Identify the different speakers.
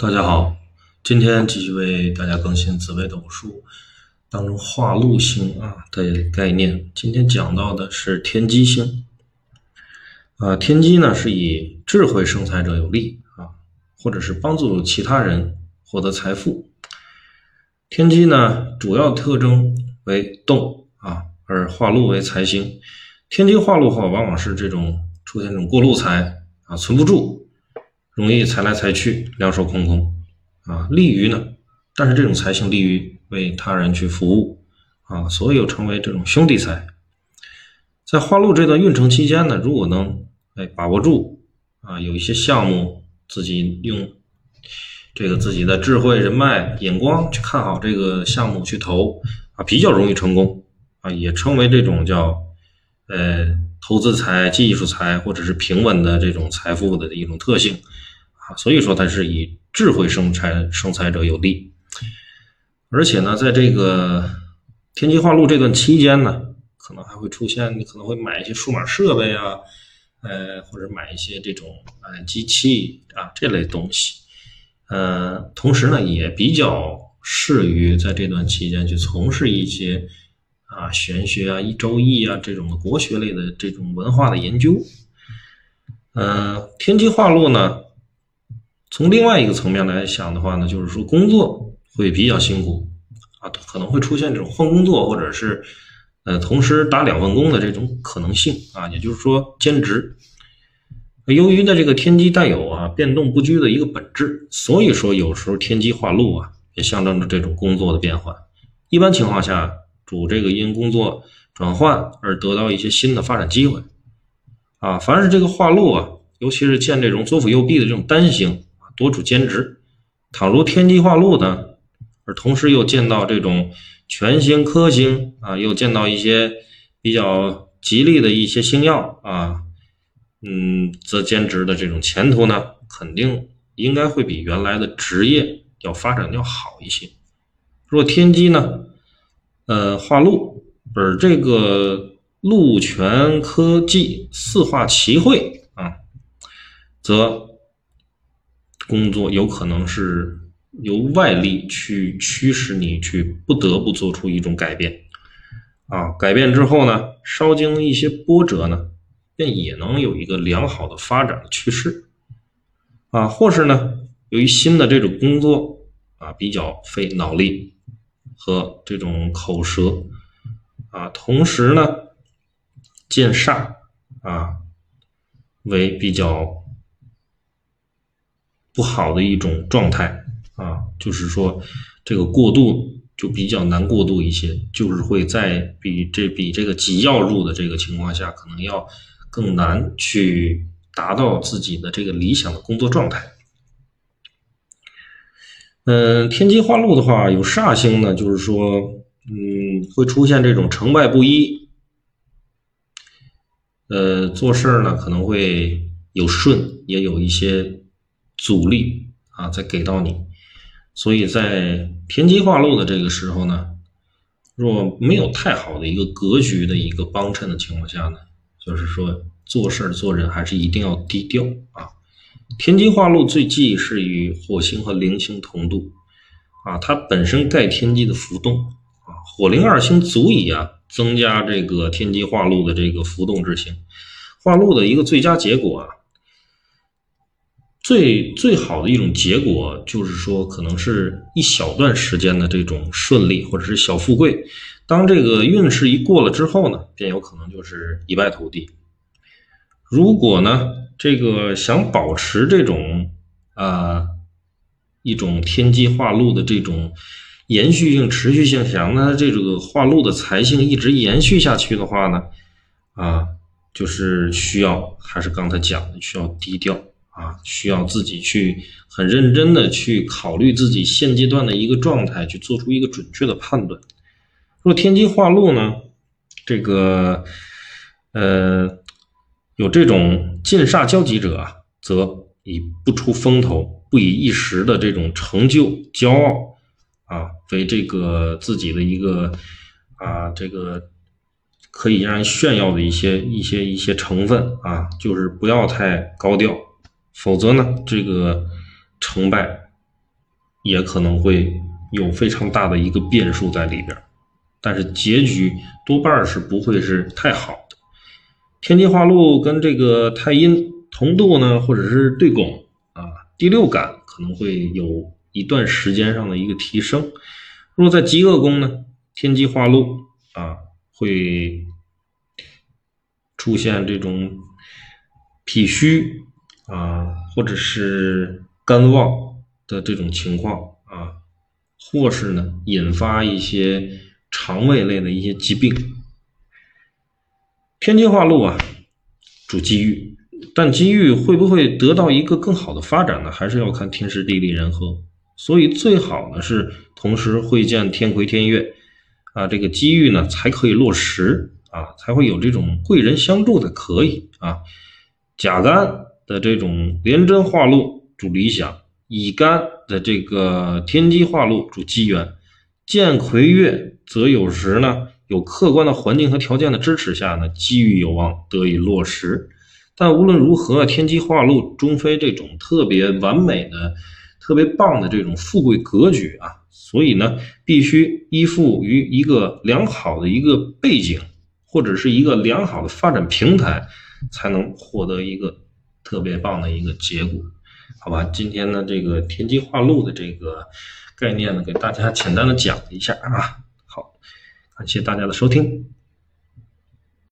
Speaker 1: 大家好，今天继续为大家更新紫微斗数当中化禄星啊的概念。今天讲到的是天机星啊，天机呢是以智慧生财者有利啊，或者是帮助其他人获得财富。天机呢主要特征为动啊，而化禄为财星。天机化禄后，往往是这种出现这种过路财啊，存不住。容易财来财去，两手空空，啊，利于呢，但是这种财性利于为他人去服务，啊，所以又成为这种兄弟财。在花路这段运程期间呢，如果能哎把握住，啊，有一些项目自己用这个自己的智慧、人脉、眼光去看好这个项目去投，啊，比较容易成功，啊，也称为这种叫呃投资财、技术财或者是平稳的这种财富的一种特性。所以说，它是以智慧生财生财者有利，而且呢，在这个天机化禄这段期间呢，可能还会出现，你可能会买一些数码设备啊，呃，或者买一些这种呃机器啊这类东西，呃，同时呢，也比较适于在这段期间去从事一些啊玄学啊、一周易啊这种国学类的这种文化的研究。呃，天机化禄呢。从另外一个层面来想的话呢，就是说工作会比较辛苦啊，可能会出现这种换工作或者是呃同时打两份工的这种可能性啊，也就是说兼职。由于呢这个天机带有啊变动不居的一个本质，所以说有时候天机化禄啊也象征着这种工作的变换。一般情况下，主这个因工作转换而得到一些新的发展机会啊。凡是这个化禄啊，尤其是见这种左辅右弼的这种单星。多主兼职，倘若天机化禄呢，而同时又见到这种全星科星啊，又见到一些比较吉利的一些星耀啊，嗯，则兼职的这种前途呢，肯定应该会比原来的职业要发展要好一些。若天机呢，呃，化禄，而这个禄全科技四化齐会啊，则。工作有可能是由外力去驱使你去不得不做出一种改变，啊，改变之后呢，稍经一些波折呢，便也能有一个良好的发展的趋势，啊，或是呢，由于新的这种工作啊比较费脑力和这种口舌，啊，同时呢，见煞啊为比较。不好的一种状态啊，就是说这个过渡就比较难过渡一些，就是会在比这比这个己要入的这个情况下，可能要更难去达到自己的这个理想的工作状态。嗯，天机化禄的话，有煞星呢，就是说，嗯，会出现这种成败不一，呃，做事呢可能会有顺，也有一些。阻力啊，再给到你，所以在天机化禄的这个时候呢，若没有太好的一个格局的一个帮衬的情况下呢，就是说做事做人还是一定要低调啊。天机化禄最忌是与火星和灵星同度啊，它本身盖天机的浮动啊，火灵二星足以啊增加这个天机化禄的这个浮动之性，化禄的一个最佳结果啊。最最好的一种结果就是说，可能是一小段时间的这种顺利或者是小富贵。当这个运势一过了之后呢，便有可能就是一败涂地。如果呢，这个想保持这种啊一种天机化禄的这种延续性、持续性，想让它这个化禄的财性一直延续下去的话呢，啊，就是需要还是刚才讲的，需要低调。啊，需要自己去很认真的去考虑自己现阶段的一个状态，去做出一个准确的判断。若天机化禄呢，这个呃有这种进煞交集者啊，则以不出风头、不以一时的这种成就骄傲啊为这个自己的一个啊这个可以让人炫耀的一些一些一些成分啊，就是不要太高调。否则呢，这个成败也可能会有非常大的一个变数在里边，但是结局多半是不会是太好的。天机化禄跟这个太阴同度呢，或者是对拱啊，第六感可能会有一段时间上的一个提升。若在极恶宫呢，天机化禄啊，会出现这种脾虚啊，或者是肝旺的这种情况啊，或是呢引发一些肠胃类的一些疾病。天机化禄啊，主机遇，但机遇会不会得到一个更好的发展呢？还是要看天时地利人和。所以最好呢是同时会见天魁天月，啊，这个机遇呢才可以落实啊，才会有这种贵人相助的可以啊。甲干的这种廉贞化禄主理想，乙干的这个天机化禄主机缘，见魁月则有时呢有客观的环境和条件的支持下呢，机遇有望得以落实。但无论如何，天机化禄终非这种特别完美的。特别棒的这种富贵格局啊，所以呢，必须依附于一个良好的一个背景，或者是一个良好的发展平台，才能获得一个特别棒的一个结果，好吧？今天呢，这个天机化禄的这个概念呢，给大家简单的讲一下啊，好，感谢大家的收听。